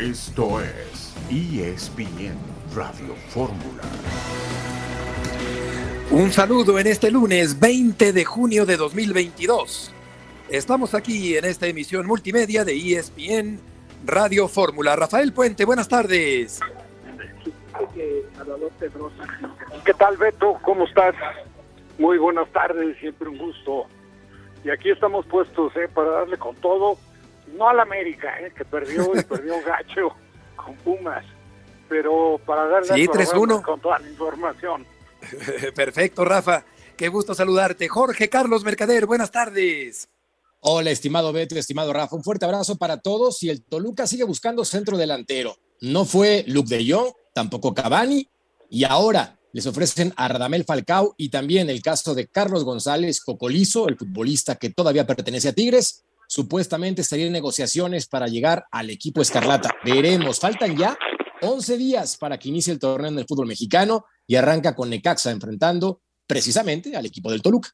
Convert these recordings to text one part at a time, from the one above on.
Esto es ESPN Radio Fórmula. Un saludo en este lunes 20 de junio de 2022. Estamos aquí en esta emisión multimedia de ESPN Radio Fórmula. Rafael Puente, buenas tardes. ¿Qué tal, Beto? ¿Cómo estás? Muy buenas tardes, siempre un gusto. Y aquí estamos puestos ¿eh? para darle con todo, no al América, ¿eh? que perdió y perdió gacho con Pumas, pero para darle sí, 3 -1. con toda la información. Perfecto, Rafa. Qué gusto saludarte. Jorge Carlos Mercader, buenas tardes. Hola, estimado Beto, estimado Rafa. Un fuerte abrazo para todos. Y el Toluca sigue buscando centro delantero. No fue Luke de Jong, tampoco Cavani. Y ahora les ofrecen a Radamel Falcao y también el caso de Carlos González Cocolizo, el futbolista que todavía pertenece a Tigres. Supuestamente estaría en negociaciones para llegar al equipo Escarlata. Veremos, faltan ya 11 días para que inicie el torneo en el fútbol mexicano y arranca con Necaxa enfrentando precisamente al equipo del Toluca.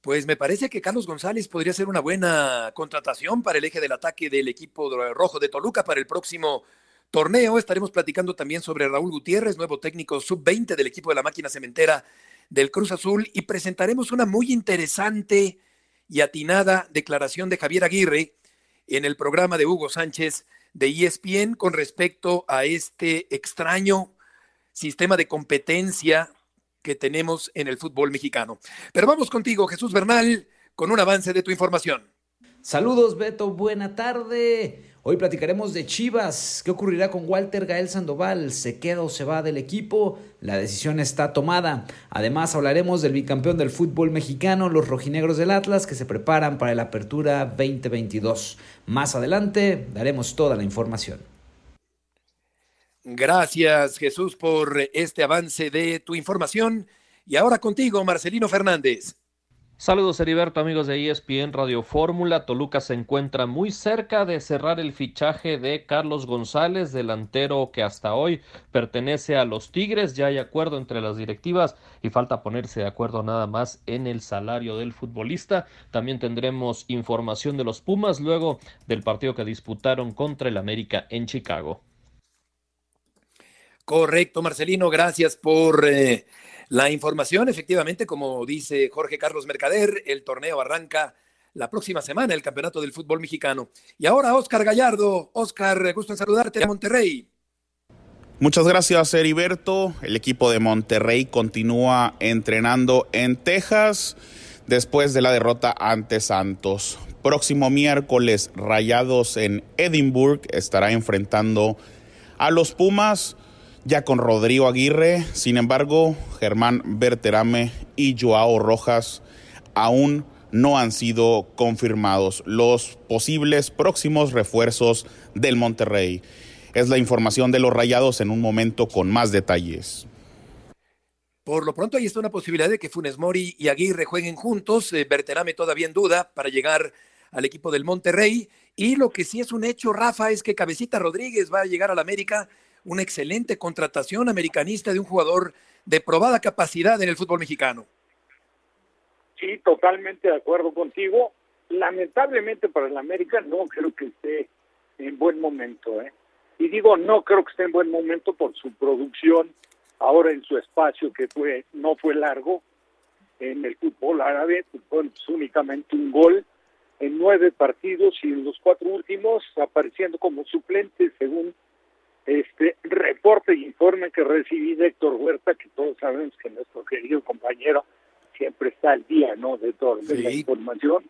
Pues me parece que Carlos González podría ser una buena contratación para el eje del ataque del equipo rojo de Toluca para el próximo torneo. Estaremos platicando también sobre Raúl Gutiérrez, nuevo técnico sub-20 del equipo de la máquina cementera del Cruz Azul y presentaremos una muy interesante y atinada declaración de Javier Aguirre en el programa de Hugo Sánchez de ESPN con respecto a este extraño sistema de competencia que tenemos en el fútbol mexicano. Pero vamos contigo, Jesús Bernal, con un avance de tu información. Saludos, Beto, buena tarde. Hoy platicaremos de Chivas. ¿Qué ocurrirá con Walter Gael Sandoval? ¿Se queda o se va del equipo? La decisión está tomada. Además, hablaremos del bicampeón del fútbol mexicano, los rojinegros del Atlas, que se preparan para la apertura 2022. Más adelante daremos toda la información. Gracias, Jesús, por este avance de tu información. Y ahora contigo, Marcelino Fernández. Saludos Heriberto, amigos de ESPN Radio Fórmula. Toluca se encuentra muy cerca de cerrar el fichaje de Carlos González, delantero que hasta hoy pertenece a los Tigres. Ya hay acuerdo entre las directivas y falta ponerse de acuerdo nada más en el salario del futbolista. También tendremos información de los Pumas luego del partido que disputaron contra el América en Chicago. Correcto, Marcelino, gracias por eh, la información. Efectivamente, como dice Jorge Carlos Mercader, el torneo arranca la próxima semana, el Campeonato del Fútbol Mexicano. Y ahora, Oscar Gallardo. Oscar, gusto en saludarte de Monterrey. Muchas gracias, Heriberto. El equipo de Monterrey continúa entrenando en Texas después de la derrota ante Santos. Próximo miércoles, Rayados en Edinburgh estará enfrentando a los Pumas ya con Rodrigo Aguirre. Sin embargo, Germán Berterame y Joao Rojas aún no han sido confirmados los posibles próximos refuerzos del Monterrey. Es la información de los Rayados en un momento con más detalles. Por lo pronto ahí está una posibilidad de que Funes Mori y Aguirre jueguen juntos. Eh, Berterame todavía en duda para llegar al equipo del Monterrey. Y lo que sí es un hecho, Rafa, es que Cabecita Rodríguez va a llegar al América una excelente contratación americanista de un jugador de probada capacidad en el fútbol mexicano. Sí, totalmente de acuerdo contigo. Lamentablemente para el América no creo que esté en buen momento. ¿eh? Y digo, no creo que esté en buen momento por su producción ahora en su espacio que fue no fue largo en el fútbol árabe, fue pues, únicamente un gol en nueve partidos y en los cuatro últimos apareciendo como suplente según este reporte y informe que recibí de Héctor Huerta, que todos sabemos que nuestro querido compañero siempre está al día, ¿no? De toda la información.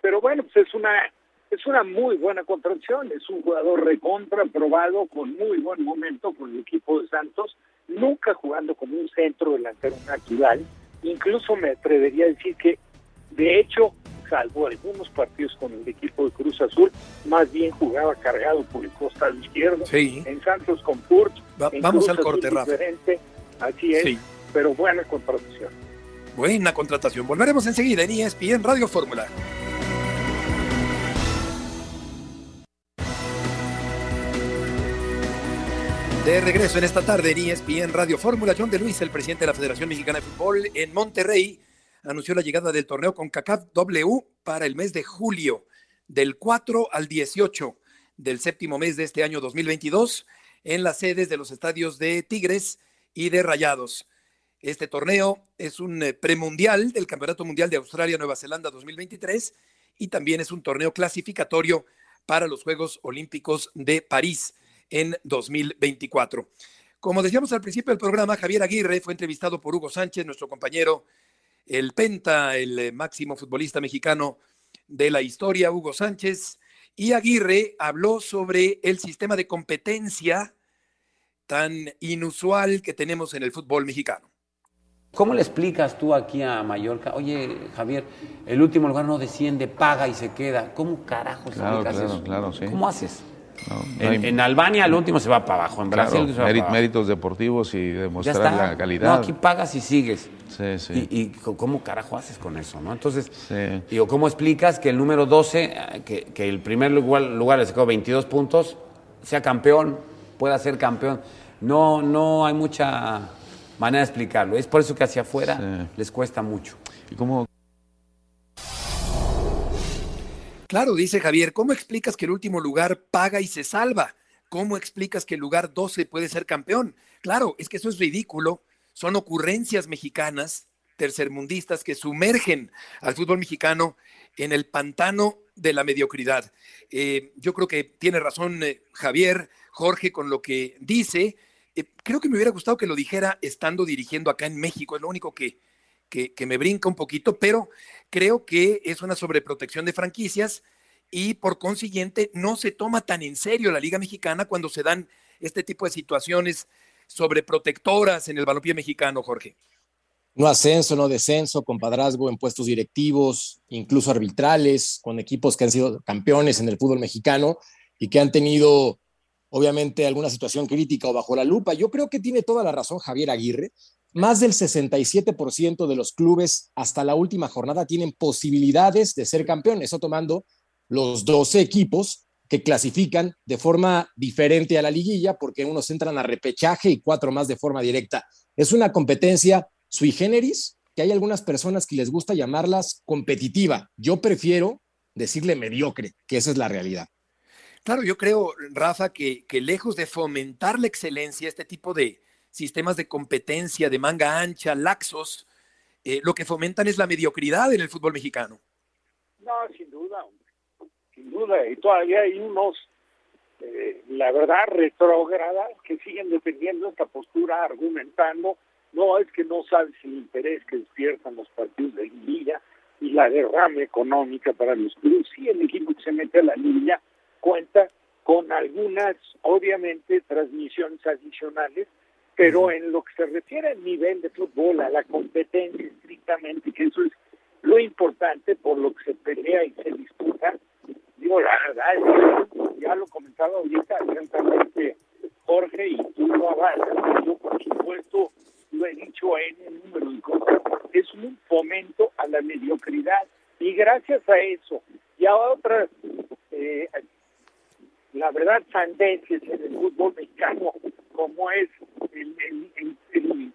Pero bueno, pues es una es una muy buena contracción, es un jugador recontra, probado, con muy buen momento con el equipo de Santos, nunca jugando como un centro delantero natural, incluso me atrevería a decir que, de hecho, salvo algunos partidos con el equipo de Cruz Azul, más bien jugaba cargado por el costado izquierdo. En Santos con Purt. vamos al corte, Rafa. Así es, pero buena contratación. Buena contratación. Volveremos enseguida en ESPN Radio Fórmula. De regreso en esta tarde en ESPN Radio Fórmula, John de Luis, el presidente de la Federación Mexicana de Fútbol en Monterrey, anunció la llegada del torneo con CACAF W para el mes de julio, del 4 al 18 del séptimo mes de este año 2022 en las sedes de los estadios de Tigres y de Rayados. Este torneo es un eh, premundial del Campeonato Mundial de Australia-Nueva Zelanda 2023 y también es un torneo clasificatorio para los Juegos Olímpicos de París en 2024. Como decíamos al principio del programa, Javier Aguirre fue entrevistado por Hugo Sánchez, nuestro compañero, el Penta, el eh, máximo futbolista mexicano de la historia, Hugo Sánchez, y Aguirre habló sobre el sistema de competencia tan inusual que tenemos en el fútbol mexicano. ¿Cómo le explicas tú aquí a Mallorca? Oye, Javier, el último lugar no desciende, paga y se queda. ¿Cómo carajo claro, explicas claro, eso? Claro, sí. ¿Cómo haces? No, no en, hay- en Albania el último se va para abajo, en claro, Brasil se va mérit- para abajo. méritos deportivos y demostrar la calidad. No, aquí pagas y sigues. Sí, sí. ¿Y, cómo carajo haces con eso? ¿no? Entonces, Sí. digo, ¿cómo explicas que el número 12, eh, que, que el primer lugar, lugar le sacó 22 puntos, sea campeón, pueda ser campeón? No, no hay mucha manera de explicarlo. Es por eso que hacia afuera les cuesta mucho. ¿Y cómo, Claro, dice Javier, ¿cómo explicas que el último lugar paga y se salva? ¿Cómo explicas que el lugar 12 puede ser campeón? Claro, es que eso es ridículo. Son ocurrencias mexicanas, tercermundistas, que sumergen al fútbol mexicano en el pantano de la mediocridad. Eh, yo creo que tiene razón eh, Javier, Jorge, con lo que dice. Eh, creo que me hubiera gustado que lo dijera estando dirigiendo acá en México. Es lo único que, que, que me brinca un poquito, pero creo que es una sobreprotección de franquicias y por consiguiente no se toma tan en serio la Liga Mexicana cuando se dan este tipo de situaciones sobreprotectoras en el balompié mexicano, Jorge. No ascenso, no descenso, compadrazgo en puestos directivos, incluso arbitrales, con equipos que han sido campeones en el fútbol mexicano y que han tenido, obviamente, alguna situación crítica o bajo la lupa. Yo creo que tiene toda la razón Javier Aguirre. Más del 67% de los clubes hasta la última jornada tienen posibilidades de ser campeones, eso tomando los 12 equipos que clasifican de forma diferente a la liguilla, porque unos entran a repechaje y cuatro más de forma directa. Es una competencia sui generis, que hay algunas personas que les gusta llamarlas competitiva. Yo prefiero decirle mediocre, que esa es la realidad. Claro, yo creo, Rafa, que lejos de fomentar la excelencia, este tipo de sistemas de competencia de manga ancha, laxos, eh, lo que fomentan es la mediocridad en el fútbol mexicano. No, sin duda, hombre. sin duda. Y todavía hay unos, eh, la verdad, retrógradas que siguen defendiendo esta postura, argumentando, no, es que no sabes el interés que despiertan los partidos de liguilla y la derrama económica para los clubes. Sí, el equipo que se mete a la liguilla cuenta con algunas, obviamente, transmisiones adicionales, pero en lo que se refiere al nivel de fútbol, a la competencia estrictamente, que eso es lo importante por lo que se pelea y se disputa, digo, la verdad, ya lo comentaba ahorita atentamente Jorge y tú lo avalas, yo por supuesto lo he dicho en el número de cosas, es un fomento a la mediocridad y gracias a eso y a otras, eh, la verdad, sandeces en el fútbol mexicano, como es el, el,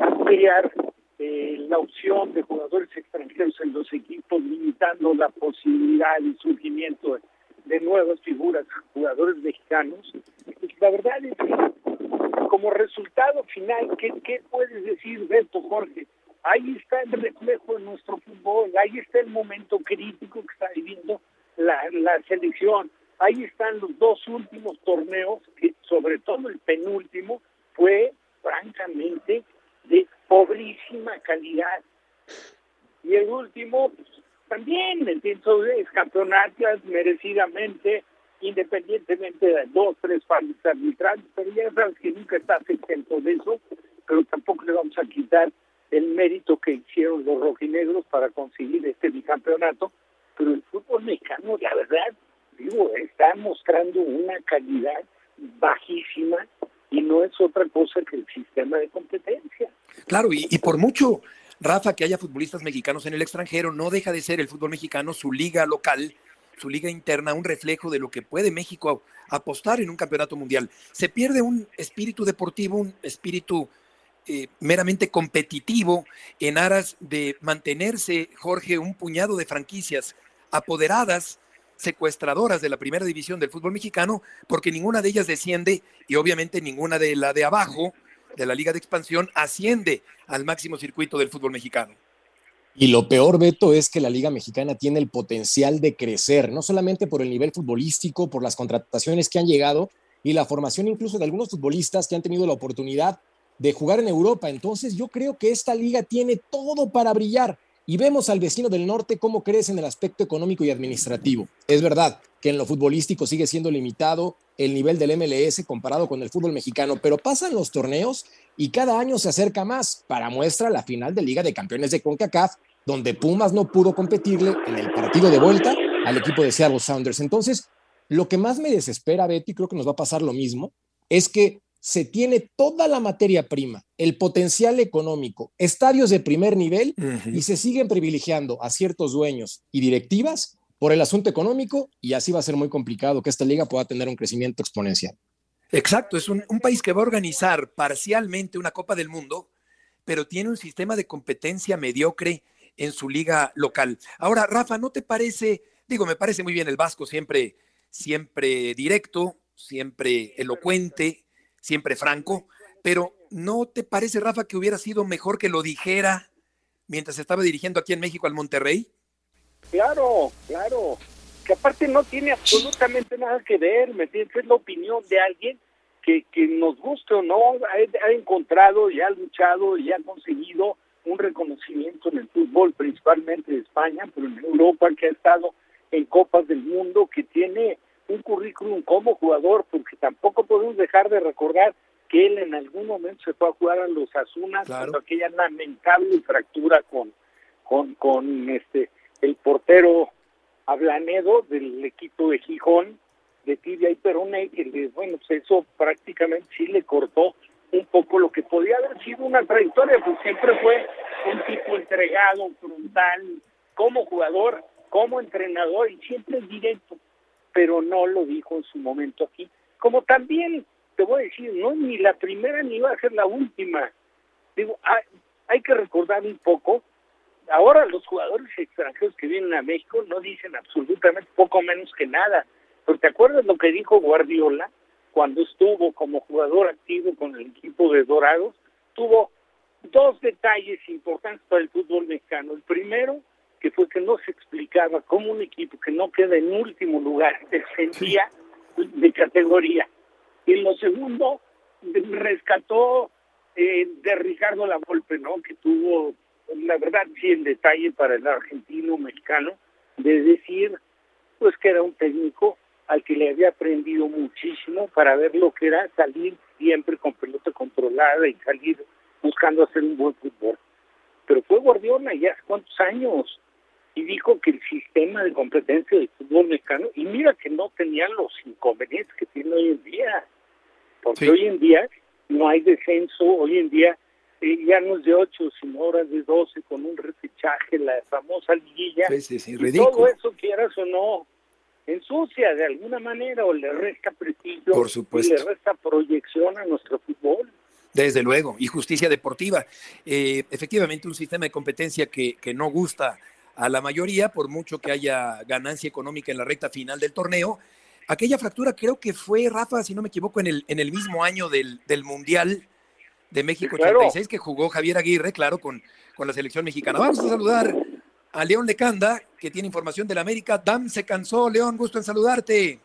ampliar eh, la opción de jugadores extranjeros en los equipos, limitando la posibilidad y surgimiento de, de nuevas figuras, jugadores mexicanos. Pues la verdad es que como resultado final, ¿qué, qué puedes decir, Beto Jorge? Ahí está el reflejo de nuestro fútbol, ahí está el momento crítico que está viviendo la, la selección, ahí están los dos últimos torneos, que sobre todo el penúltimo fue francamente de pobrísima calidad. Y el último, pues, también, entiendo, es campeonatas merecidamente, independientemente de dos, tres fallos arbitrales, pero ya sabes que nunca estás exento de eso, pero tampoco le vamos a quitar el mérito que hicieron los rojinegros para conseguir este bicampeonato, pero el fútbol mexicano, la verdad, digo, está mostrando una calidad bajísima y no es otra cosa que el sistema de competencia. Claro, y, y, por mucho, Rafa, que haya futbolistas mexicanos en el extranjero, no deja de ser el fútbol mexicano su liga local, su liga interna, un reflejo de lo que puede México apostar en un campeonato mundial. Se pierde un espíritu deportivo, un espíritu eh, meramente competitivo en aras de mantenerse, Jorge, un puñado de franquicias apoderadas secuestradoras de la primera división del fútbol mexicano, porque ninguna de ellas desciende y obviamente ninguna de la de abajo, de la Liga de Expansión, asciende al máximo circuito del fútbol mexicano. Y lo peor, Beto, es que la Liga Mexicana tiene el potencial de crecer, no solamente por el nivel futbolístico, por las contrataciones que han llegado y la formación incluso de algunos futbolistas que han tenido la oportunidad de jugar en Europa. Entonces yo creo que esta liga tiene todo para brillar y vemos al vecino del norte cómo crece en el aspecto económico y administrativo. Es verdad que en lo futbolístico sigue siendo limitado el nivel del MLS comparado con el fútbol mexicano, pero pasan los torneos y cada año se acerca más. Para muestra la final de Liga de Campeones de CONCACAF, donde Pumas no pudo competirle en el partido de vuelta al equipo de Seattle Sounders. Entonces, lo que más me desespera, Betty, creo que nos va a pasar lo mismo, es que se tiene toda la materia prima, el potencial económico, estadios de primer nivel y se siguen privilegiando a ciertos dueños y directivas por el asunto económico y así va a ser muy complicado que esta liga pueda tener un crecimiento exponencial. Exacto, es un, un país que va a organizar parcialmente una Copa del Mundo, pero tiene un sistema de competencia mediocre en su liga local. Ahora, Rafa, ¿no te parece, digo, me parece muy bien el Vasco siempre, siempre directo, siempre elocuente, siempre franco, pero ¿no te parece, Rafa, que hubiera sido mejor que lo dijera mientras estaba dirigiendo aquí en México al Monterrey? Claro, claro. Que aparte no tiene absolutamente nada que ver, ¿me entiendes? Es la opinión de alguien que, que nos guste o no, ha, encontrado y ha luchado y ha conseguido un reconocimiento en el fútbol, principalmente de España, pero en Europa, que ha estado en Copas del Mundo, que tiene un currículum como jugador, porque tampoco podemos dejar de recordar que él en algún momento se fue a jugar a los Azunas claro. aquella lamentable fractura con, con, con este el portero Ablanedo del equipo de Gijón, de tibia y perone, que bueno, pues eso prácticamente sí le cortó un poco lo que podía haber sido una trayectoria, pues siempre fue un tipo entregado, frontal, como jugador, como entrenador y siempre directo, pero no lo dijo en su momento aquí. Como también, te voy a decir, no ni la primera ni va a ser la última. Digo, hay, hay que recordar un poco, ahora los jugadores extranjeros que vienen a México no dicen absolutamente poco menos que nada. Pero ¿te acuerdas lo que dijo Guardiola? cuando estuvo como jugador activo con el equipo de Dorados, tuvo dos detalles importantes para el fútbol mexicano. El primero, que fue que no se explicaba cómo un equipo que no queda en último lugar descendía de categoría. Y lo segundo, rescató eh, de Ricardo La Volpe, ¿no? Que tuvo, la verdad, sí, el detalle para el argentino mexicano de decir, pues que era un técnico al que le había aprendido muchísimo para ver lo que era salir siempre con pelota controlada y salir buscando hacer un buen fútbol. Pero fue Guardiola ya hace cuántos años y dijo que el sistema de competencia del fútbol mexicano, y mira que no tenían los inconvenientes que tiene hoy en día, porque sí. hoy en día no hay descenso, hoy en día eh, ya no es de 8, sino horas de 12 con un repechaje, la famosa liguilla, y todo eso quieras o no, ensucia de alguna manera o le resta prestigio Por supuesto. y le resta proyección a nuestro fútbol. Desde luego, y justicia deportiva. Eh, efectivamente, un sistema de competencia que, que, no gusta a la mayoría, por mucho que haya ganancia económica en la recta final del torneo. Aquella fractura creo que fue, Rafa, si no me equivoco, en el, en el mismo año del, del Mundial de México Sí, claro. 86 que jugó Javier Aguirre, claro, con, con la selección mexicana. Vamos a saludar a León Lecanda, que tiene información del América. Dam se cansó, León, gusto en saludarte.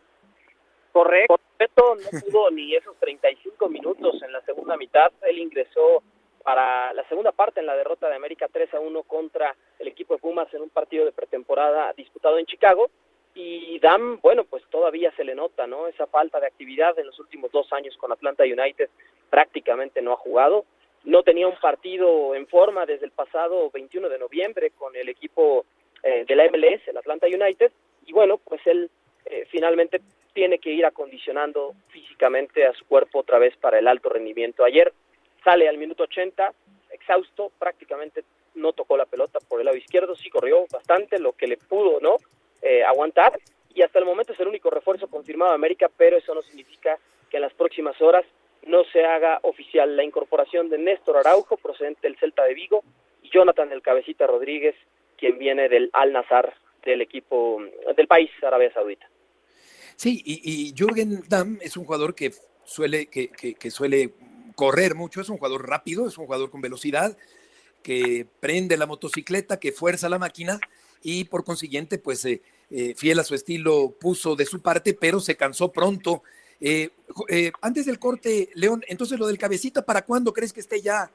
Correcto, no pudo ni esos 35 minutos en la segunda mitad. Él ingresó para la segunda parte en la derrota de América 3 a 1 contra el equipo de Pumas en un partido de pretemporada disputado en Chicago. Y Dam, bueno, pues todavía se le nota, ¿no? Esa falta de actividad en los últimos dos años con Atlanta United prácticamente no ha jugado. No tenía un partido en forma desde el pasado 21 de noviembre con el equipo eh, de la MLS, el Atlanta United. Y bueno, pues él eh, finalmente tiene que ir acondicionando físicamente a su cuerpo otra vez para el alto rendimiento. Ayer sale al minuto 80, exhausto, prácticamente no tocó la pelota por el lado izquierdo, sí corrió bastante, lo que le pudo no eh, aguantar, y hasta el momento es el único refuerzo confirmado de América, pero eso no significa que en las próximas horas no se haga oficial la incorporación de Néstor Araujo, procedente del Celta de Vigo, y Jonathan El Cabecita Rodríguez, quien viene del Al Nazar del equipo del país, Arabia Saudita. Sí, y, y Jürgen Damm es un jugador que suele, que, que, que suele correr mucho, es un jugador rápido, es un jugador con velocidad, que prende la motocicleta, que fuerza la máquina y por consiguiente, pues eh, eh, fiel a su estilo, puso de su parte, pero se cansó pronto. Eh, eh, antes del corte, León, entonces lo del cabecita, ¿para cuándo crees que esté ya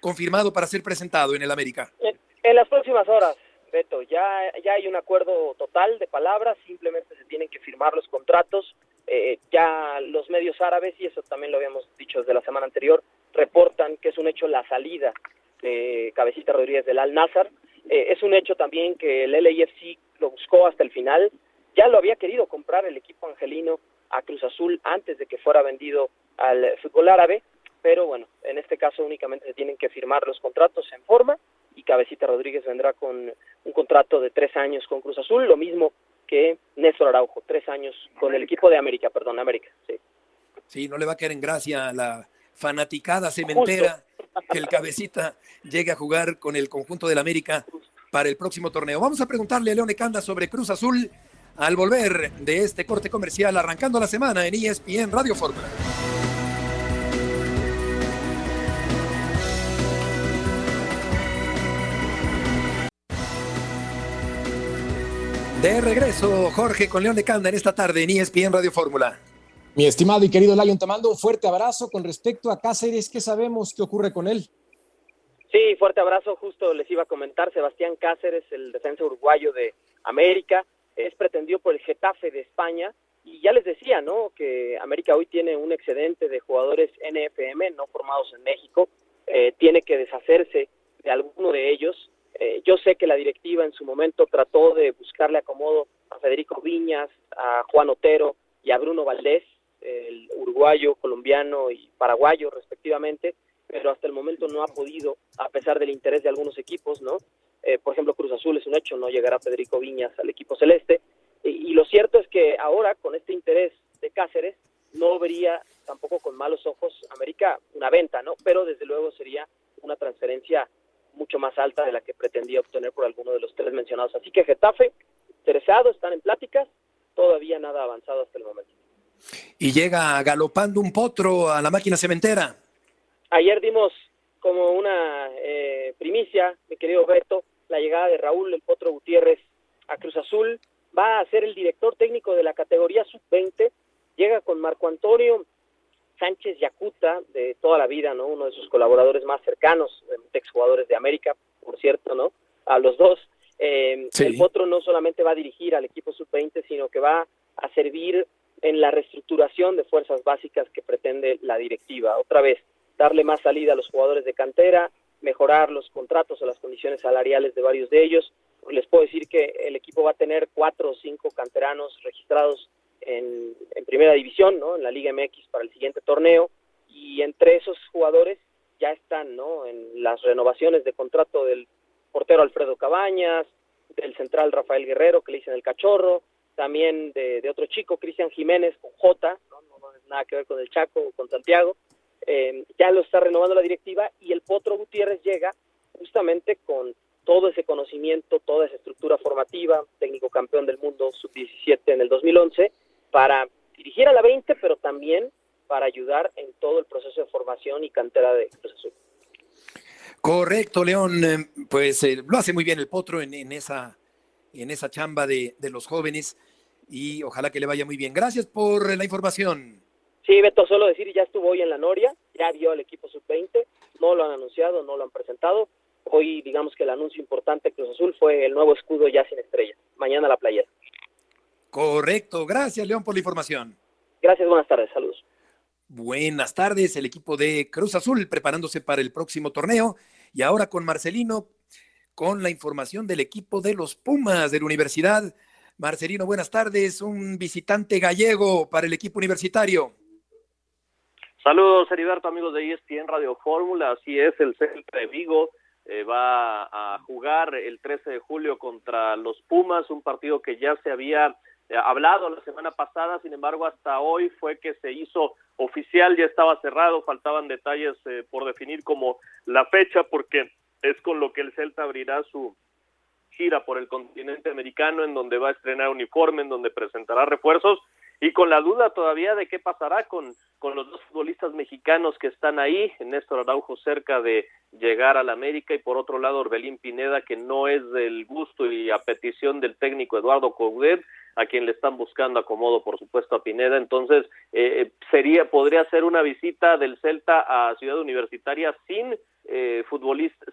confirmado para ser presentado en el América? En, en las próximas horas, Beto, ya, ya hay un acuerdo total de palabras, simplemente se tienen que firmar los contratos. Eh, ya los medios árabes, y eso también lo habíamos dicho desde la semana anterior, reportan que es un hecho la salida de Cabecita Rodríguez del Al Nazar. Eh, es un hecho también que el LAFC lo buscó hasta el final. Ya lo había querido comprar el equipo angelino a Cruz Azul antes de que fuera vendido al fútbol árabe, pero bueno, en este caso únicamente se tienen que firmar los contratos en forma y Cabecita Rodríguez vendrá con un contrato de tres años con Cruz Azul, lo mismo que Néstor Araujo, tres años con América. el equipo de América, perdón, América, sí. Sí, no le va a caer en gracia la fanaticada cementera Justo. que el Cabecita llegue a jugar con el conjunto del América para el próximo torneo. Vamos a preguntarle a Leone Canda sobre Cruz Azul al volver de este corte comercial arrancando la semana en ESPN Radio Fórmula. De regreso, Jorge, con León de Canda en esta tarde en ESPN Radio Fórmula. Mi estimado y querido Lion, te mando un fuerte abrazo con respecto a Cáceres. ¿Qué sabemos qué ocurre con él? Sí, fuerte abrazo. Justo les iba a comentar, Sebastián Cáceres, el defensa uruguayo de América, es pretendido por el Getafe de España. Y ya les decía, ¿no? Que América hoy tiene un excedente de jugadores NFM, no formados en México. Eh, tiene que deshacerse de alguno de ellos. Eh, yo sé que la directiva en su momento trató de buscarle acomodo a Federico Viñas, a Juan Otero y a Bruno Valdés, el uruguayo, colombiano y paraguayo respectivamente, pero hasta el momento no ha podido, a pesar del interés de algunos equipos, ¿no? Eh, por ejemplo, Cruz Azul es un hecho, no llegará Federico Viñas al equipo celeste. Y, y lo cierto es que ahora, con este interés de Cáceres, no vería tampoco con malos ojos América una venta, ¿no? Pero desde luego sería una transferencia mucho más alta de la que pretendía obtener por alguno de los tres mencionados. Así que Getafe, interesado, están en pláticas, todavía nada avanzado hasta el momento. Y llega galopando un potro a la máquina cementera. Ayer dimos como una eh, primicia, mi querido Beto, la llegada de Raúl el Potro Gutiérrez a Cruz Azul. Va a ser el director técnico de la categoría sub-20. Llega con Marco Antonio Sánchez Yacuta, de toda la vida, ¿no? Uno de sus colaboradores más cercanos, exjugadores de América, por cierto, ¿no? A los dos. Eh, sí. El Potro no solamente va a dirigir al equipo sub-20, sino que va a servir en la reestructuración de fuerzas básicas que pretende la directiva. Otra vez, darle más salida a los jugadores de cantera, mejorar los contratos o las condiciones salariales de varios de ellos. Les puedo decir que el equipo va a tener cuatro o cinco canteranos registrados en, primera división, ¿no? En la Liga MX para el siguiente torneo y entre esos jugadores ya están, ¿no? En las renovaciones de contrato del portero Alfredo Cabañas, del central Rafael Guerrero que le dicen el cachorro, también de, otro chico Cristian Jiménez con J, ¿no? No, no nada que ver con el Chaco o con Santiago, eh, ya lo está renovando la directiva y el Potro Gutiérrez llega justamente con todo ese conocimiento, toda esa estructura formativa, técnico campeón del mundo sub-17 en el 2011, para dirigir a la 20, pero también para ayudar en todo el proceso de formación y cantera de Cruz Azul. Correcto, León. Pues eh, lo hace muy bien el Potro en, en, esa, en esa chamba de, de, los jóvenes y ojalá que le vaya muy bien. Gracias por la información. Sí, Beto, solo decir, ya estuvo hoy en la Noria, ya vio al equipo sub-20, no lo han anunciado, no lo han presentado. Hoy, digamos que el anuncio importante de Cruz Azul fue el nuevo escudo ya sin estrella. Mañana la playera. Correcto. Gracias, León, por la información. Gracias, buenas tardes. Saludos. Buenas tardes, el equipo de Cruz Azul preparándose para el próximo torneo. Y ahora con Marcelino, con la información del equipo de los Pumas de la Universidad. Marcelino, buenas tardes. Un visitante gallego para el equipo universitario. Saludos, Heriberto, amigos de ESPN Radio Fórmula. Así es, el Celta de Vigo eh, va a jugar el 13 de julio contra los Pumas, un partido que ya se había hablado la semana pasada, sin embargo, hasta hoy fue que se hizo oficial, ya estaba cerrado, faltaban detalles eh, por definir como la fecha, porque es con lo que el Celta abrirá su gira por el continente americano en donde va a estrenar uniforme, en donde presentará refuerzos y con la duda todavía de qué pasará con, con los dos futbolistas mexicanos que están ahí, Néstor Araujo cerca de llegar al América y por otro lado Orbelín Pineda que no es del gusto y a petición del técnico Eduardo Coudet a quien le están buscando acomodo por supuesto a Pineda entonces eh, sería podría ser una visita del Celta a Ciudad Universitaria sin eh,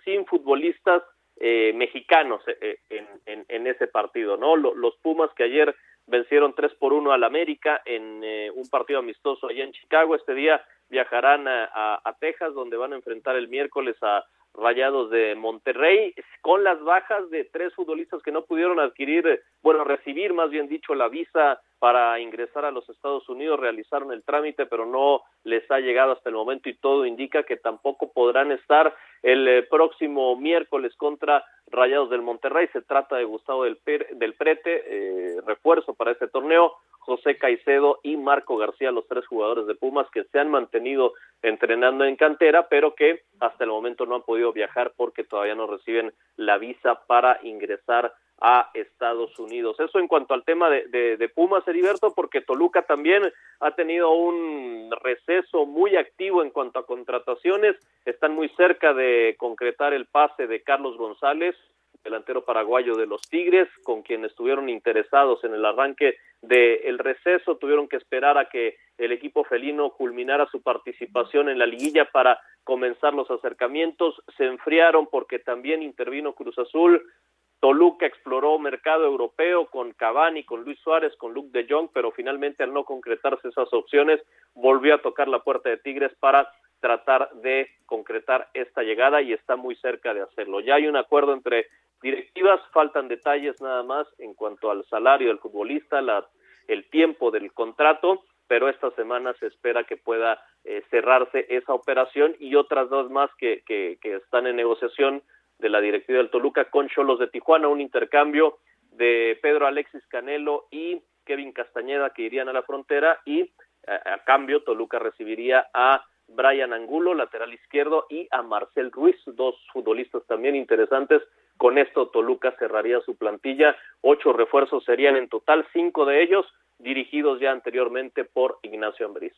sin futbolistas eh, mexicanos eh, en, en, en, ese partido no los Pumas que ayer vencieron 3 por 1 al América en eh, un partido amistoso allá en Chicago. Este día viajarán a, Texas, donde van a enfrentar el miércoles a Rayados de Monterrey, con las bajas de tres futbolistas que no pudieron adquirir, bueno, recibir más bien dicho la visa para ingresar a los Estados Unidos, realizaron el trámite, pero no les ha llegado hasta el momento y todo indica que tampoco podrán estar el eh, próximo miércoles contra Rayados del Monterrey. Se trata de Gustavo del, del Prete, eh, refuerzo para este torneo, José Caicedo y Marco García, los tres jugadores de Pumas que se han mantenido entrenando en cantera, pero que hasta el momento no han podido viajar porque todavía no reciben la visa para ingresar a Estados Unidos. Eso en cuanto al tema de, de, de, Pumas, Heriberto, porque Toluca también ha tenido un receso muy activo en cuanto a contrataciones. Están muy cerca de concretar el pase de Carlos González, delantero paraguayo de los Tigres, con quien estuvieron interesados en el arranque del receso, tuvieron que esperar a que el equipo felino culminara su participación en la liguilla para comenzar los acercamientos, se enfriaron porque también intervino Cruz Azul, Toluca exploró mercado europeo con Cavani, con Luis Suárez, con Luke de Jong, pero finalmente al no concretarse esas opciones, volvió a tocar la puerta de Tigres para tratar de concretar esta llegada y está muy cerca de hacerlo. Ya hay un acuerdo entre directivas, faltan detalles nada más en cuanto al salario del futbolista, el tiempo del contrato, pero esta semana se espera que pueda eh, cerrarse esa operación y otras dos más que, que, que están en negociación de la directiva del Toluca con Cholos de Tijuana, un intercambio de Pedro Alexis Canelo y Kevin Castañeda que irían a la frontera y a, a cambio Toluca recibiría a Brian Angulo, lateral izquierdo, y a Marcel Ruiz, dos futbolistas también interesantes. Con esto Toluca cerraría su plantilla. Ocho refuerzos serían en total, cinco de ellos dirigidos ya anteriormente por Ignacio Ambriz.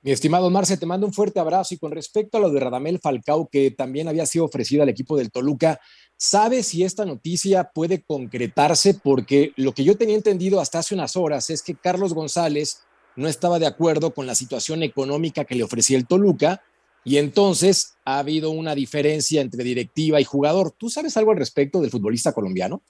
Mi estimado Marce, te mando un fuerte abrazo y con respecto a lo de Radamel Falcao, que también había sido ofrecido al equipo del Toluca, ¿sabes si esta noticia puede concretarse? Porque lo que yo tenía entendido hasta hace unas horas es que Carlos González no estaba de acuerdo con la situación económica que le ofrecía el Toluca y entonces ha habido una diferencia entre directiva y jugador. ¿Tú sabes algo al respecto del futbolista colombiano?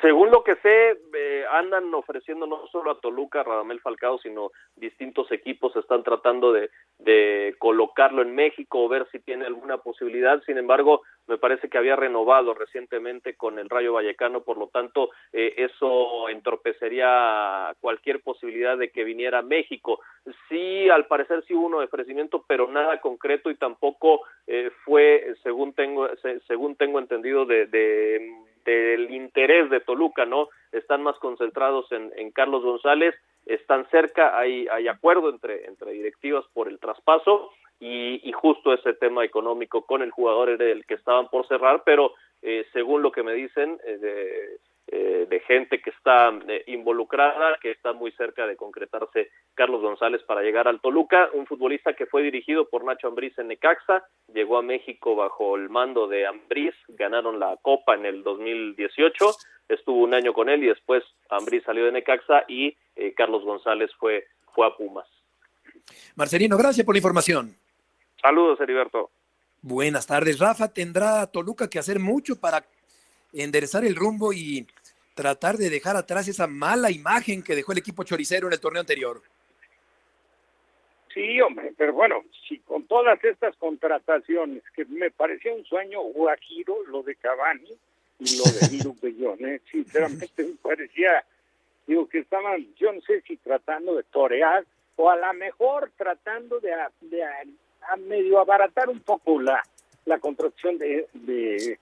Según lo que sé, eh, andan ofreciendo no solo a Toluca, Radamel Falcao, sino distintos equipos están tratando de, de colocarlo en México o ver si tiene alguna posibilidad. Sin embargo, me parece que había renovado recientemente con el Rayo Vallecano, por lo tanto, eh, eso entorpecería cualquier posibilidad de que viniera a México. Sí, al parecer sí hubo un ofrecimiento, pero nada concreto y tampoco eh, fue, según tengo, se, según tengo entendido, de, de del interés de Toluca, ¿no? Están más concentrados en, en Carlos González, están cerca, hay, hay acuerdo entre, entre directivas por el traspaso y, y, justo ese tema económico con el jugador era el que estaban por cerrar, pero eh, según lo que me dicen eh, eh, de, gente que está eh, involucrada, que está muy cerca de concretarse Carlos González para llegar al Toluca, un futbolista que fue dirigido por Nacho Ambriz en Necaxa, llegó a México bajo el mando de Ambriz, ganaron la Copa en el 2018, estuvo un año con él y después Ambriz salió de Necaxa y eh, Carlos González fue, fue a Pumas. Marcelino, gracias por la información. Saludos, Heriberto. Buenas tardes, Rafa. Tendrá Toluca que hacer mucho para enderezar el rumbo y tratar de dejar atrás esa mala imagen que dejó el equipo choricero en el torneo anterior. Sí, hombre, pero bueno, si con todas estas contrataciones, que me parecía un sueño guajiro, lo de Cavani y lo de de Jong, ¿eh? sinceramente me parecía, digo, que estaban, yo no sé si tratando de torear o a lo mejor tratando de, de a, a medio abaratar un poco la, la contratación de, de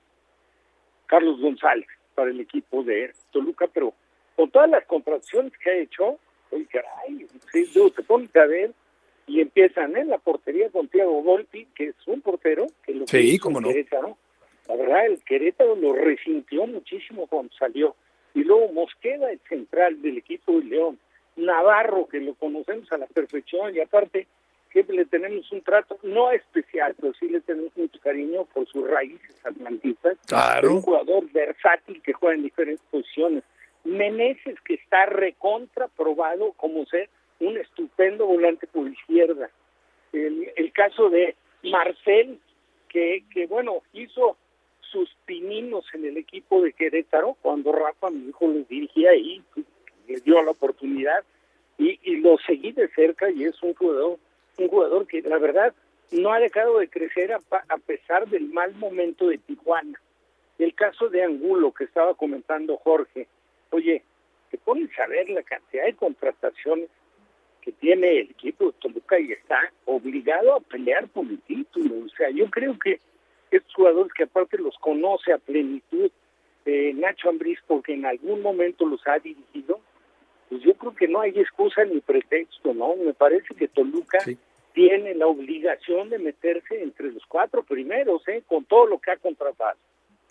Carlos González para el equipo de Toluca, pero con todas las contracciones que ha hecho, oye, caray, sí, te pones a ver y empiezan en ¿eh? la portería con Thiago Volpi, que es un portero, que lo sí, cómo no. ¿no? La verdad, el Querétaro lo resintió muchísimo cuando salió. Y luego Mosqueda, el central del equipo de León. Navarro, que lo conocemos a la perfección y aparte que le tenemos un trato no especial, pero sí le tenemos mucho cariño por sus raíces atlantistas. Claro. Un jugador versátil que juega en diferentes posiciones. Meneses, que está recontra probado como ser un estupendo volante por izquierda. El, el caso de Marcel, que, que bueno, hizo sus pininos en el equipo de Querétaro cuando Rafa, mi hijo, lo dirigía ahí, le dio la oportunidad y, y lo seguí de cerca y es un jugador, un jugador que la verdad no ha dejado de crecer a, a pesar del mal momento de Tijuana. El caso de Angulo que estaba comentando Jorge, oye, te pones a ver la cantidad de contrataciones que tiene el equipo de Toluca y está obligado a pelear por el título. O sea, yo creo que estos jugadores que aparte los conoce a plenitud, eh, Nacho Ambriz, porque en algún momento los ha dirigido, pues yo creo que no hay excusa ni pretexto, ¿no? Me parece que Toluca sí. tiene la obligación de meterse entre los cuatro primeros, ¿eh? Con todo lo que ha contratado.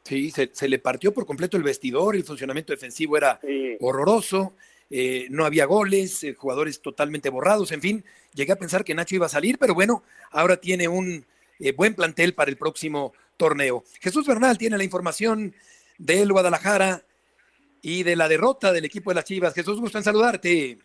Sí, se, se le partió por completo el vestidor, el funcionamiento defensivo era sí. horroroso. Eh, no había goles, eh, jugadores totalmente borrados, en fin, llegué a pensar que Nacho iba a salir, pero bueno, ahora tiene un eh, buen plantel para el próximo torneo. Jesús Bernal tiene la información del Guadalajara y de la derrota del equipo de las Chivas. Jesús, gusto en saludarte.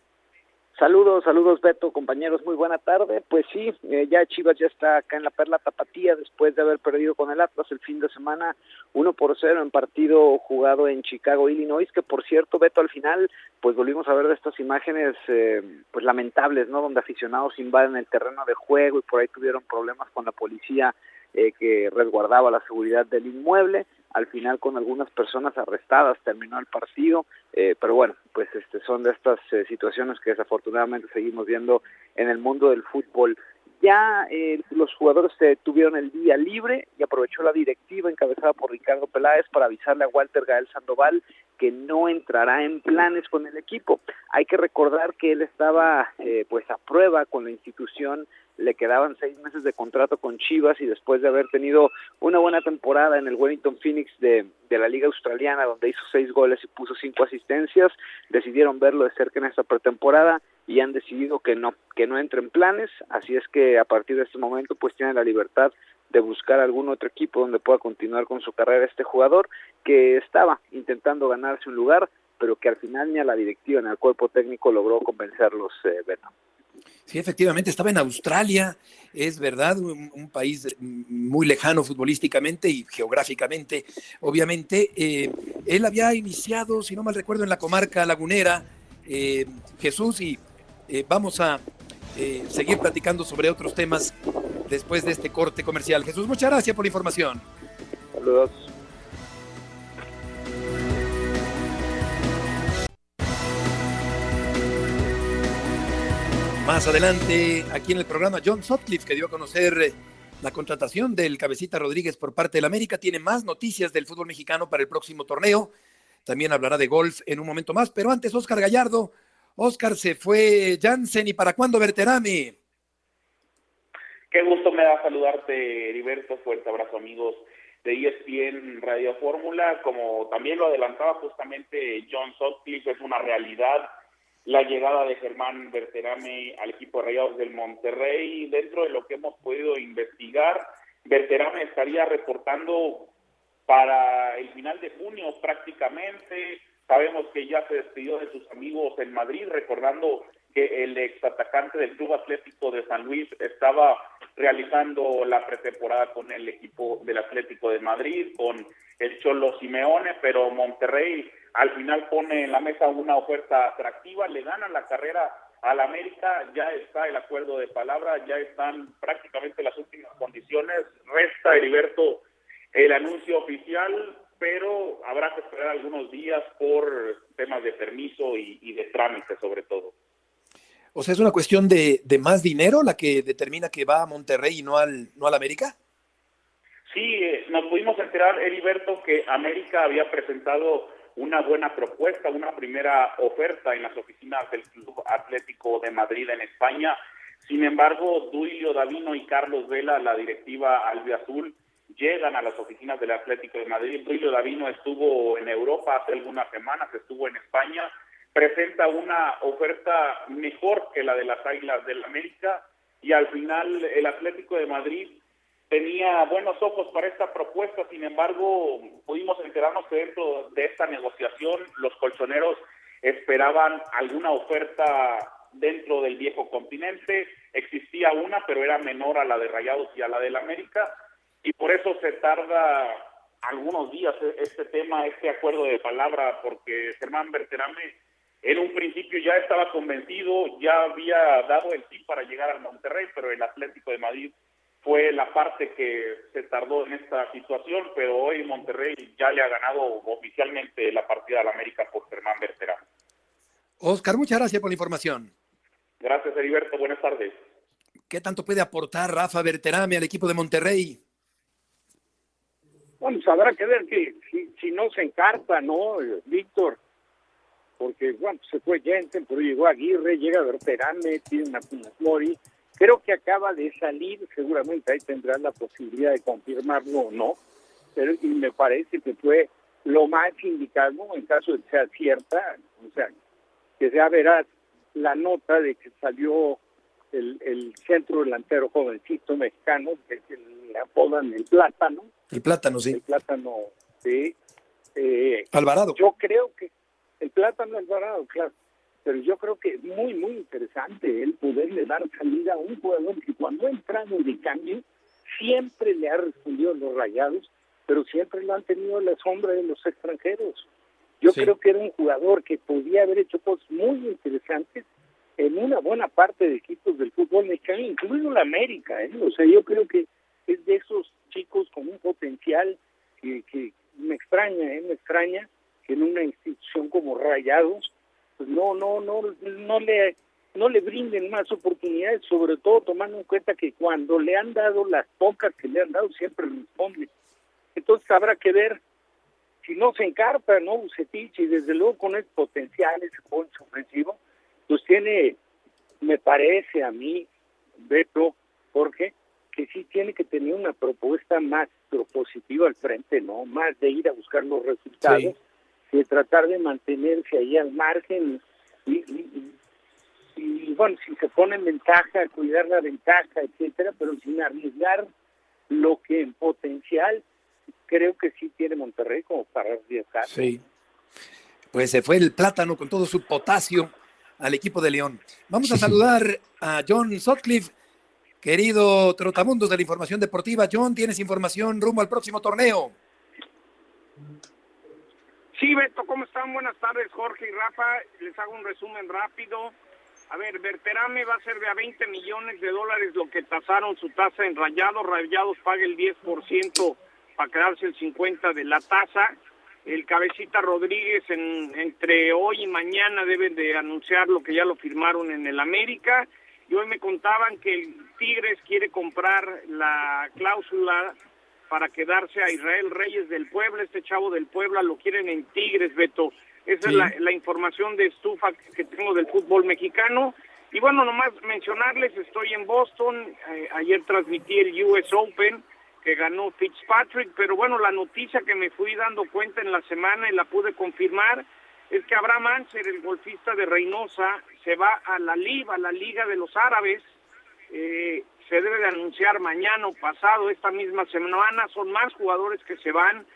Saludos, saludos Beto, compañeros, muy buena tarde. Pues sí, eh, ya Chivas ya está acá en la Perla Tapatía después de haber perdido con el Atlas el fin de semana 1 por 0 en partido jugado en Chicago, Illinois, que por cierto, Beto, al final pues volvimos a ver de estas imágenes eh, pues lamentables, ¿no? Donde aficionados invaden el terreno de juego y por ahí tuvieron problemas con la policía eh, que resguardaba la seguridad del inmueble al final con algunas personas arrestadas terminó el partido, eh, pero bueno, pues este son de estas eh, situaciones que desafortunadamente seguimos viendo en el mundo del fútbol. Ya eh, los jugadores tuvieron el día libre y aprovechó la directiva encabezada por Ricardo Peláez para avisarle a Walter Gael Sandoval que no entrará en planes con el equipo. Hay que recordar que él estaba pues a prueba con la institución le quedaban seis meses de contrato con Chivas y después de haber tenido una buena temporada en el Wellington Phoenix de, la Liga Australiana, donde hizo seis goles y puso cinco asistencias, decidieron verlo de cerca en esta pretemporada y han decidido que no, que no entre en planes, así es que a partir de este momento pues tiene la libertad de buscar algún otro equipo donde pueda continuar con su carrera este jugador que estaba intentando ganarse un lugar, pero que al final ni a la directiva ni al cuerpo técnico logró convencerlos, eh, Beto. Sí, efectivamente, estaba en Australia, es verdad, un, país muy lejano futbolísticamente y geográficamente, obviamente. Eh, él había iniciado, si no mal recuerdo, en la comarca lagunera, eh, Jesús, y eh, vamos a seguir platicando sobre otros temas después de este corte comercial. Jesús, muchas gracias por la información. Saludos. Más adelante, aquí en el programa, John Sutcliffe, que dio a conocer la contratación del Cabecita Rodríguez por parte del América, tiene más noticias del fútbol mexicano para el próximo torneo. También hablará de golf en un momento más, pero antes, Oscar Gallardo. Oscar, se fue Jansen, ¿y para cuándo Berterame? Qué gusto me da saludarte, Heriberto. Fuerte abrazo, amigos de ESPN Radio Fórmula. Como también lo adelantaba justamente John Sutcliffe, es una realidad la llegada de Germán Berterame al equipo de Rayados del Monterrey. Dentro de lo que hemos podido investigar, Berterame estaría reportando para el final de junio prácticamente. Sabemos que ya se despidió de sus amigos en Madrid, recordando que el exatacante del Club Atlético de San Luis estaba realizando la pretemporada con el equipo del Atlético de Madrid, con el Cholo Simeone, pero Monterrey al final pone en la mesa una oferta atractiva, le ganan la carrera al América, ya está el acuerdo de palabra, ya están prácticamente las últimas condiciones, resta Heriberto el anuncio oficial, pero habrá que esperar algunos días por temas de permiso y, y de trámite sobre todo. O sea, es una cuestión de, de, más dinero la que determina que va a Monterrey y no al, no al América. Sí, eh, nos pudimos enterar, Heriberto, que América había presentado una buena propuesta, una primera oferta en las oficinas del Club Atlético de Madrid en España. Sin embargo, Duilio Davino y Carlos Vela, la directiva albiazul, llegan a las oficinas del Atlético de Madrid. Julio Davino estuvo en Europa hace algunas semanas, estuvo en España, presenta una oferta mejor que la de las Águilas del América y al final el Atlético de Madrid tenía buenos ojos para esta propuesta, sin embargo, pudimos enterarnos que dentro de esta negociación los colchoneros esperaban alguna oferta dentro del viejo continente, existía una, pero era menor a la de Rayados y a la del América, y por eso se tarda algunos días este tema, este acuerdo de palabra, porque Germán Berterame en un principio ya estaba convencido, ya había dado el sí para llegar al Monterrey, pero el Atlético de Madrid fue la parte que se tardó en esta situación, pero hoy Monterrey ya le ha ganado oficialmente la partida al América por Germán Berterame. Oscar, muchas gracias por la información. Gracias, Heriberto. Buenas tardes. ¿Qué tanto puede aportar Rafa Berterame al equipo de Monterrey? Bueno, habrá que ver que si, no se encarta, ¿no, Víctor? Porque, bueno, se fue Jensen, pero llegó Aguirre, llega Berterame, tiene una Mori. Creo que acaba de salir, seguramente ahí tendrán la posibilidad de confirmarlo o no, pero y me parece que fue lo más indicado en caso de que sea cierta, o sea, que sea veraz la nota de que salió el, el centro delantero jovencito mexicano, que, le apodan el plátano. El plátano, sí. El plátano, sí. Eh, Alvarado. Yo creo que el plátano Alvarado, claro. Pero yo creo que es muy, muy interesante el poderle dar salida a un jugador que cuando ha entrado de cambio siempre le ha respondido a los rayados, pero siempre lo han tenido a la sombra de los extranjeros. Yo creo que era un jugador que podía haber hecho cosas muy interesantes en una buena parte de equipos del fútbol mexicano, incluido la América. ¿eh? O sea, yo creo que es de esos chicos con un potencial que, que me extraña, ¿eh? me extraña que en una institución como Rayados, no, no, no, no le no le brinden más oportunidades, sobre todo tomando en cuenta que cuando le han dado las pocas que le han dado siempre responde. Entonces habrá que ver si no se encarta, ¿no? Bucetich, y desde luego con el potencial, ese joven ofensivo, pues tiene, me parece a mí, Beto, Jorge, que sí tiene que tener una propuesta más propositiva al frente, ¿no? Más de ir a buscar los resultados, de tratar de mantenerse ahí al margen y, y, bueno, si se pone en ventaja, cuidar la ventaja, etcétera, pero sin arriesgar lo que en potencial creo que sí tiene Monterrey como para arriesgar. Sí. Pues se fue el plátano con todo su potasio al equipo de León. Vamos a saludar a John Sutcliffe, querido trotamundos de la información deportiva. John, ¿tienes información rumbo al próximo torneo? Sí, Beto, ¿cómo están? Buenas tardes, Jorge y Rafa. Les hago un resumen rápido. A ver, Berterame va a ser de a 20 millones de dólares lo que tasaron su tasa en Rayados. Rayados paga el 10% para quedarse el 50 de la tasa. El cabecita Rodríguez en, entre hoy y mañana deben de anunciar lo que ya lo firmaron en el América. Y hoy me contaban que el Tigres quiere comprar la cláusula para quedarse a Israel Reyes del Puebla. Este chavo del Puebla lo quieren en Tigres, Beto. Esa es la, información de estufa que tengo del fútbol mexicano. Y bueno, nomás mencionarles, estoy en Boston. Eh, ayer transmití el US Open que ganó Fitzpatrick, pero bueno, la noticia que me fui dando cuenta en la semana y la pude confirmar es que Abraham Anser, el golfista de Reynosa, se va a la LIB, a la Liga de los Árabes. Eh, se debe de anunciar mañana o pasado, esta misma semana. Son más jugadores que se van.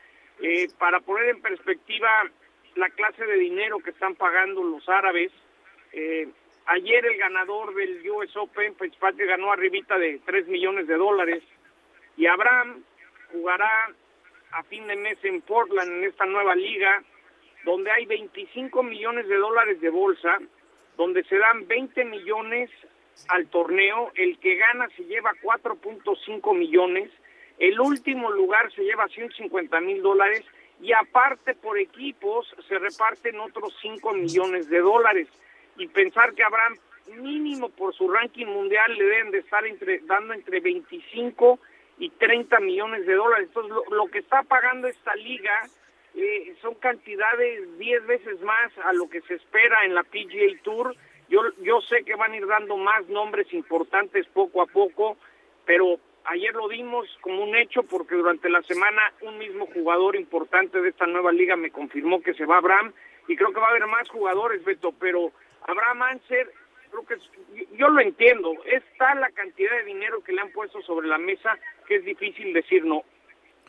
Eh, para poner en perspectiva la clase de dinero que están pagando los árabes, eh, ayer el ganador del US Open, Fitzpatrick, ganó arribita de 3 millones de dólares y Abraham jugará a fin de mes en Portland en esta nueva liga donde hay 25 millones de dólares de bolsa, donde se dan 20 millones al torneo, el que gana se lleva 4.5 millones, el último lugar se lleva 150 mil dólares y aparte por equipos se reparten otros 5 millones de dólares. Y pensar que Abraham mínimo por su ranking mundial le deben de estar entre, dando entre 25 y 30 millones de dólares. Entonces, lo, que está pagando esta liga eh, son cantidades 10 veces más a lo que se espera en la PGA Tour. Yo, yo sé que van a ir dando más nombres importantes poco a poco, pero ayer lo dimos como un hecho porque durante la semana un mismo jugador importante de esta nueva liga me confirmó que se va Abraham y creo que va a haber más jugadores, Beto, pero Abraham Anser, creo que yo lo entiendo, es tal la cantidad de dinero que le han puesto sobre la mesa que es difícil decir no.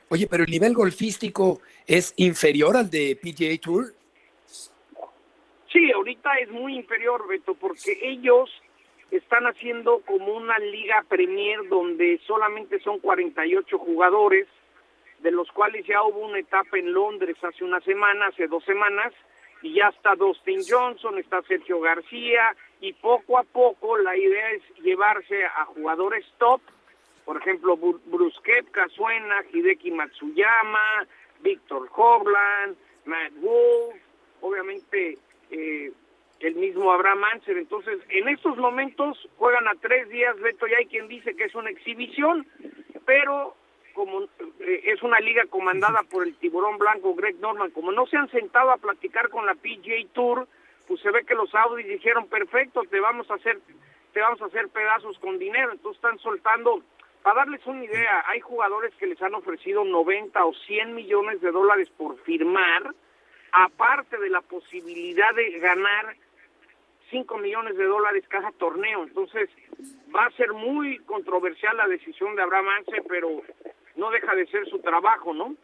Oye, pero el nivel golfístico es inferior al de PGA Tour. Sí, ahorita es muy inferior, Beto, porque ellos están haciendo como una liga premier donde solamente son 48 jugadores, de los cuales ya hubo una etapa en Londres hace una semana, hace dos semanas, y ya está Dustin Johnson, está Sergio García, y poco a poco la idea es llevarse a jugadores top, por ejemplo, Bruce suena, Hideki Matsuyama, Víctor Hovland, Matt Wolf, obviamente eh, el mismo Abraham Anser. Entonces, en estos momentos juegan a tres días, Beto, y hay quien dice que es una exhibición, pero como eh, es una liga comandada por el tiburón blanco Greg Norman, como no se han sentado a platicar con la PGA Tour, pues se ve que los Audis dijeron, perfecto, te vamos a hacer te vamos a hacer pedazos con dinero, entonces están soltando, para darles una idea, hay jugadores que les han ofrecido 90 o 100 millones de dólares por firmar, aparte de la posibilidad de ganar 5 millones de dólares cada torneo. Entonces, va a ser muy controversial la decisión de Abraham Anse, pero no deja de ser su trabajo, ¿no?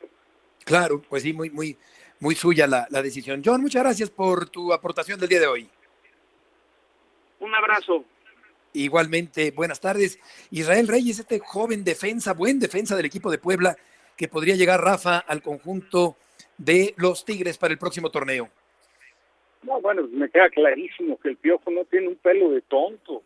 Claro, pues sí, muy, muy, muy suya la, la decisión. John, muchas gracias por tu aportación del día de hoy. Un abrazo. Igualmente, buenas tardes. Israel Reyes, este joven defensa, buen defensa del equipo de Puebla, que podría llegar, Rafa, al conjunto de los Tigres para el próximo torneo. No, bueno, me queda clarísimo que el Piojo no tiene un pelo de tonto.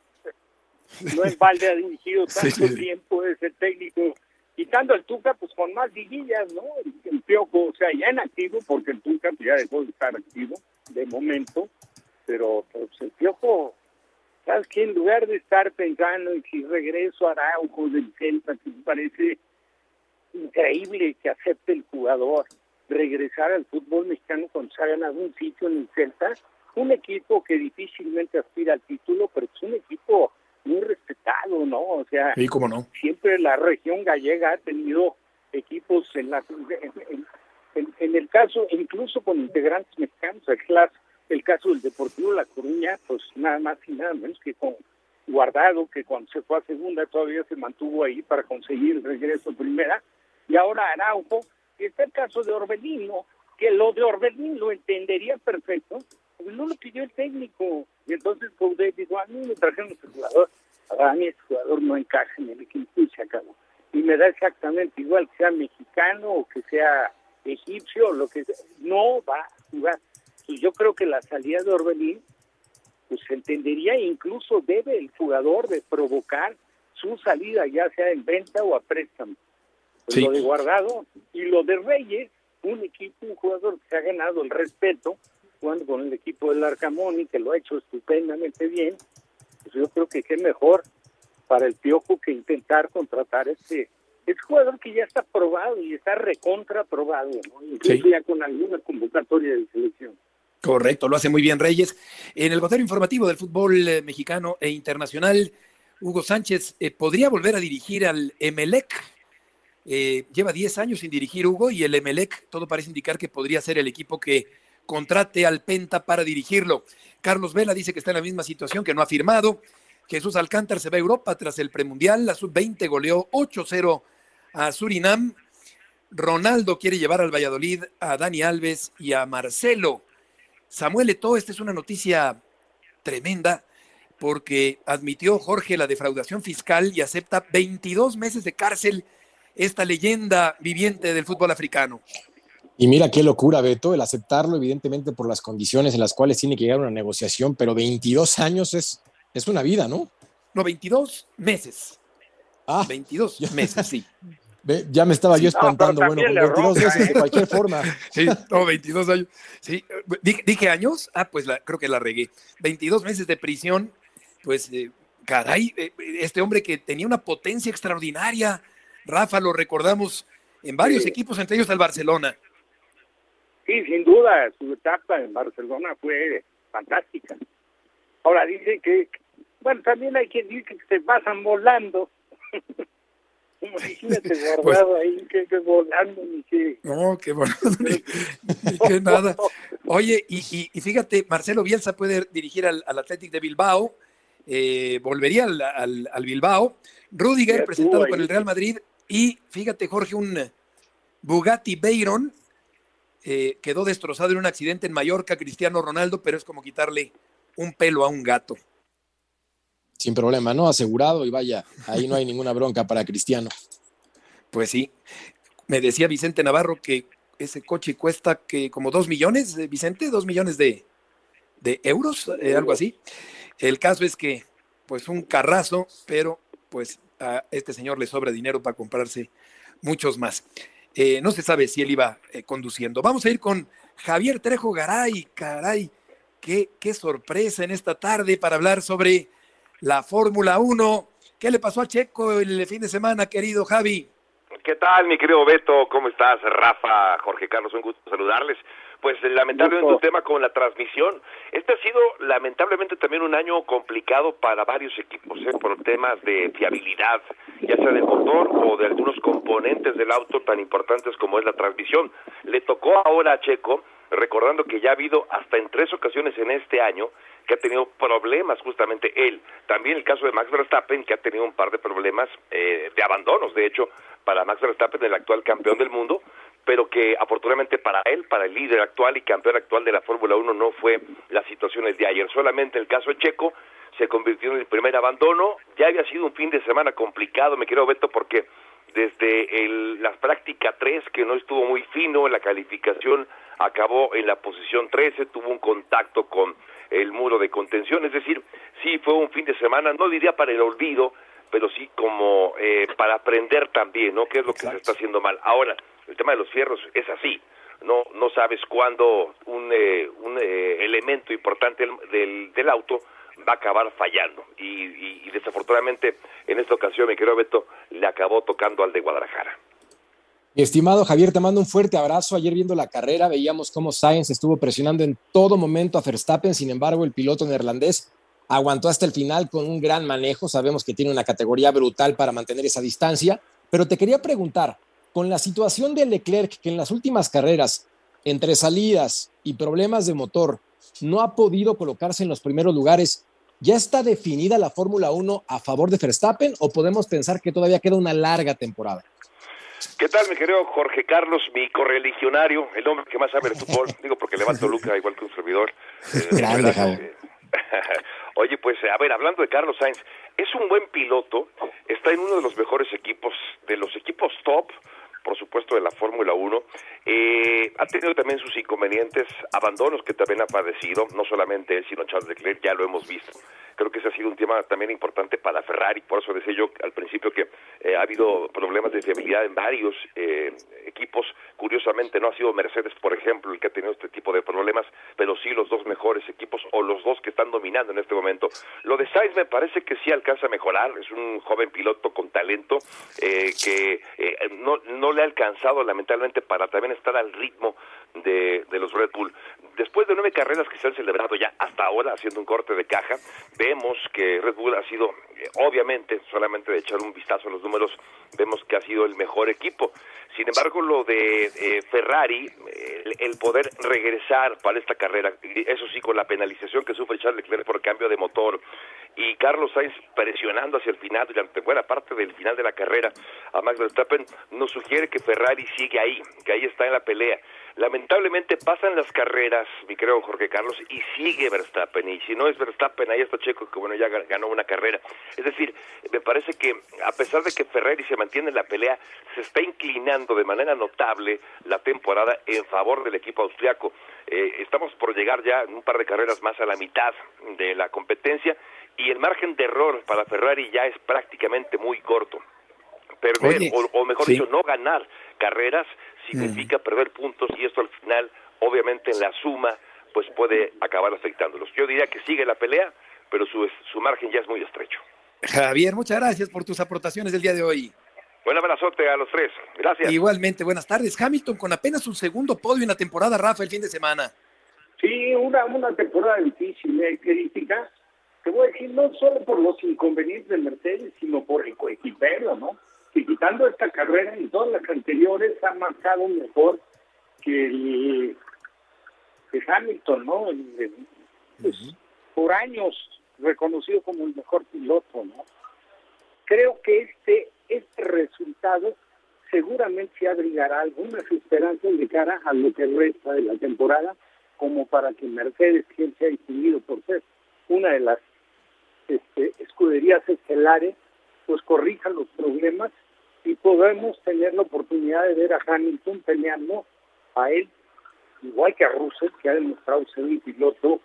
No en balde ha dirigido tanto tiempo ese técnico. Quitando el Tuca, pues con más liguillas, ¿no? El, Piojo, o sea, ya en activo, porque el Tuca ya dejó de estar activo de momento, pero pues, el Piojo, ¿sabes qué? En lugar de estar pensando en si regreso a Araujo del Celta, que me parece increíble que acepte el jugador, regresar al fútbol mexicano cuando se ha ganado un sitio en el Celta, un equipo que difícilmente aspira al título, pero es un equipo muy respetado, ¿no? O sea, cómo no? siempre la región gallega ha tenido equipos en, la, en, el caso, incluso con integrantes mexicanos, el, el caso del Deportivo La Coruña, pues nada más y nada menos que con Guardado, que cuando se fue a segunda todavía se mantuvo ahí para conseguir el regreso a primera, y ahora Araujo, está el caso de Orbelín, que lo de Orbelín lo entendería perfecto, porque no lo pidió el técnico. Y entonces Coudet dijo, a mí me trajeron este jugador, a mí este jugador no encaja en el equipo y se acabó. Y me da exactamente igual que sea mexicano o que sea egipcio, lo que sea, no va a jugar. Y yo creo que la salida de Orbelín, pues entendería, incluso debe el jugador de provocar su salida, ya sea en venta o a préstamo lo de Guardado y lo de Reyes, un equipo, un jugador que se ha ganado el respeto jugando con el equipo del Arcamón y que lo ha hecho estupendamente bien, pues yo creo que qué mejor para el Piojo que intentar contratar este es jugador que ya está probado y está recontra probado, incluso ya con alguna convocatoria de selección. Correcto, lo hace muy bien Reyes. En el gotero informativo del fútbol eh, mexicano e internacional, Hugo Sánchez eh, podría volver a dirigir al Emelec eh, lleva 10 años sin dirigir Hugo y el Emelec, todo parece indicar que podría ser el equipo que contrate al Penta para dirigirlo. Carlos Vela dice que está en la misma situación, que no ha firmado. Jesús Alcántar se va a Europa tras el premundial. La sub-20 goleó 8-0 a Surinam. Ronaldo quiere llevar al Valladolid a Dani Alves y a Marcelo. Samuel Eto'o, esta es una noticia tremenda porque admitió Jorge la defraudación fiscal y acepta 22 meses de cárcel esta leyenda viviente del fútbol africano. Y mira qué locura, Beto, el aceptarlo, evidentemente, por las condiciones en las cuales tiene que llegar a una negociación, pero 22 años es, es una vida, ¿no? No, 22 meses. Ah, 22 meses, sí. Ya me estaba yo espantando, bueno, con 22 meses de cualquier forma. Sí, no, 22 años. Sí, dije, años, ah, pues creo que la regué. 22 meses de prisión, pues, eh, caray, eh, este hombre que tenía una potencia extraordinaria, Rafa, lo recordamos en varios equipos, entre ellos el Barcelona. Sí, sin duda, su etapa en Barcelona fue fantástica. Ahora dicen que, bueno, también hay quien dice que se pasan volando. imagínate guardado ahí, que, que, volando, ni que... No, que volando, ni, que nada. Oye, y, y, fíjate, Marcelo Bielsa puede dirigir al, al Athletic de Bilbao, eh, volvería al, al, al, Bilbao. Rudiger, presentado por el Real Madrid, y fíjate, Jorge, un Bugatti Veyron eh, quedó destrozado en un accidente en Mallorca, Cristiano Ronaldo, pero es como quitarle un pelo a un gato. Sin problema, ¿no? Asegurado y vaya, ahí no hay ninguna bronca para Cristiano. Pues sí. Me decía Vicente Navarro que ese coche cuesta que como dos millones, eh, Vicente, dos millones de, de euros, eh, algo así. El caso es que, pues un carrazo, pero pues a este señor le sobra dinero para comprarse muchos más. Eh, no se sabe si él iba eh, conduciendo. Vamos a ir con Javier Trejo Garay, caray, qué, qué sorpresa en esta tarde para hablar sobre la Fórmula 1. ¿Qué le pasó a Checo el fin de semana, querido Javi? ¿Qué tal, mi querido Beto? ¿Cómo estás? Rafa, Jorge Carlos, un gusto saludarles. Pues lamentablemente un tema con la transmisión. Este ha sido lamentablemente también un año complicado para varios equipos, ¿eh? por temas de fiabilidad, ya sea del motor o de algunos componentes del auto tan importantes como es la transmisión. Le tocó ahora a Checo, recordando que ya ha habido hasta en tres ocasiones en este año que ha tenido problemas justamente él. También el caso de Max Verstappen, que ha tenido un par de problemas eh, de abandonos, de hecho, para Max Verstappen, el actual campeón del mundo, pero que afortunadamente para él, para el líder actual y campeón actual de la Fórmula 1, no fue la situación el de ayer. Solamente el caso Checo se convirtió en el primer abandono. Ya había sido un fin de semana complicado, me quiero Beto, porque desde el, la práctica 3, que no estuvo muy fino, en la calificación acabó en la posición 13, tuvo un contacto con el muro de contención, es decir, sí fue un fin de semana, no diría para el olvido, pero sí como eh, para aprender también, ¿no? ¿Qué es lo que se está haciendo mal? Ahora, el tema de los fierros es así. No, no sabes cuándo un, eh, un eh, elemento importante del, del, auto va a acabar fallando. Y, desafortunadamente, en esta ocasión, mi querido Beto, le acabó tocando al de Guadalajara. Mi estimado Javier, te mando un fuerte abrazo. Ayer viendo la carrera veíamos cómo Sainz estuvo presionando en todo momento a Verstappen, sin embargo el piloto neerlandés aguantó hasta el final con un gran manejo. Sabemos que tiene una categoría brutal para mantener esa distancia, pero te quería preguntar, con la situación de Leclerc, que en las últimas carreras, entre salidas y problemas de motor, no ha podido colocarse en los primeros lugares, ¿ya está definida la Fórmula 1 a favor de Verstappen o podemos pensar que todavía queda una larga temporada? ¿Qué tal, mi querido Jorge Carlos, mi correligionario, el hombre que más sabe de fútbol? Digo, porque levanto Luca igual que un servidor. Grande, Oye, pues a ver, hablando de Carlos Sainz, es un buen piloto, está en uno de los mejores equipos, de los equipos top, por supuesto, de la Fórmula 1. Eh, ha tenido también sus inconvenientes, abandonos que también ha padecido, no solamente él, sino Charles Leclerc, ya lo hemos visto. Creo que ese ha sido un tema también importante para Ferrari, por eso decía yo al principio que eh, ha habido problemas de fiabilidad en varios eh, equipos. Curiosamente no ha sido Mercedes, por ejemplo, el que ha tenido este tipo de problemas, pero sí los dos mejores equipos o los dos que están dominando en este momento. Lo de Sainz me parece que sí alcanza a mejorar, es un joven piloto con talento eh, que no, no le ha alcanzado lamentablemente para también estar al ritmo de, de los Red Bull. Después de nueve carreras que se han celebrado ya hasta ahora, haciendo un corte de caja, vemos que Red Bull ha sido, eh, obviamente, solamente de echar un vistazo a los números, vemos que ha sido el mejor equipo. Sin embargo, lo de eh, Ferrari, el, poder regresar para esta carrera, eso sí, con la penalización que sufre Charles Leclerc por cambio de motor, y Carlos Sainz presionando hacia el final, durante buena parte del final de la carrera, a Max Verstappen, nos sugiere que Ferrari sigue ahí, que ahí está en la pelea. Lamentablemente pasan las carreras, mi creo Jorge Carlos, y sigue Verstappen. Y si no es Verstappen, ahí está Checo, que bueno, ya ganó una carrera. Es decir, me parece que a pesar de que Ferrari se mantiene en la pelea, se está inclinando de manera notable la temporada en favor del equipo austriaco. Eh, estamos por llegar ya un par de carreras más a la mitad de la competencia y el margen de error para Ferrari ya es prácticamente muy corto. Perder, o, mejor dicho, no ganar carreras significa perder puntos y esto al final, obviamente en la suma, pues puede acabar afectándolos. Yo diría que sigue la pelea, pero su, su margen ya es muy estrecho. Javier, muchas gracias por tus aportaciones del día de hoy. Buen abrazote a los tres. Gracias. Igualmente, buenas tardes. Hamilton con apenas un segundo podio en la temporada, Rafa, el fin de semana. Sí, una, una temporada difícil, eh, crítica. Te voy a decir, no solo por los inconvenientes de Mercedes, sino por el coequipero, ¿no? Y quitando esta carrera en todas las anteriores ha marcado mejor que el que Hamilton, ¿no? El- el- pues, Por años reconocido como el mejor piloto, ¿no? Creo que este este resultado seguramente se abrigará algunas esperanzas de cara a lo que resta de la temporada, como para que Mercedes, quien se ha distinguido por ser una de las este, escuderías estelares, pues corrija los problemas y podemos tener la oportunidad de ver a Hamilton peleando a él, igual que a Russell, que ha demostrado ser un piloto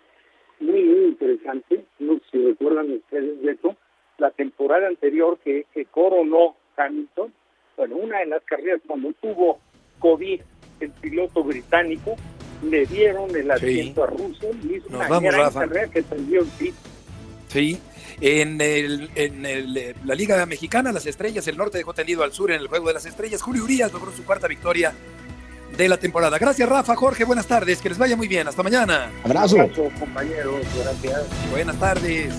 muy, muy interesante. No sé si recuerdan ustedes, Beto, la temporada anterior que, que coronó Hamilton, bueno, una de las carreras cuando tuvo COVID, el piloto británico, le dieron el asiento a Russell y hizo Nos una vamos, gran Rafa. carrera que perdió el pit. Sí, en, el, en el, eh, la Liga Mexicana, las estrellas, el norte dejó tendido al sur en el juego de las estrellas. Julio Urias logró su cuarta victoria de la temporada. Gracias, Rafa, Jorge, buenas tardes, que les vaya muy bien. Hasta mañana. Abrazo. Abrazo, compañeros, gracias. Buenas tardes.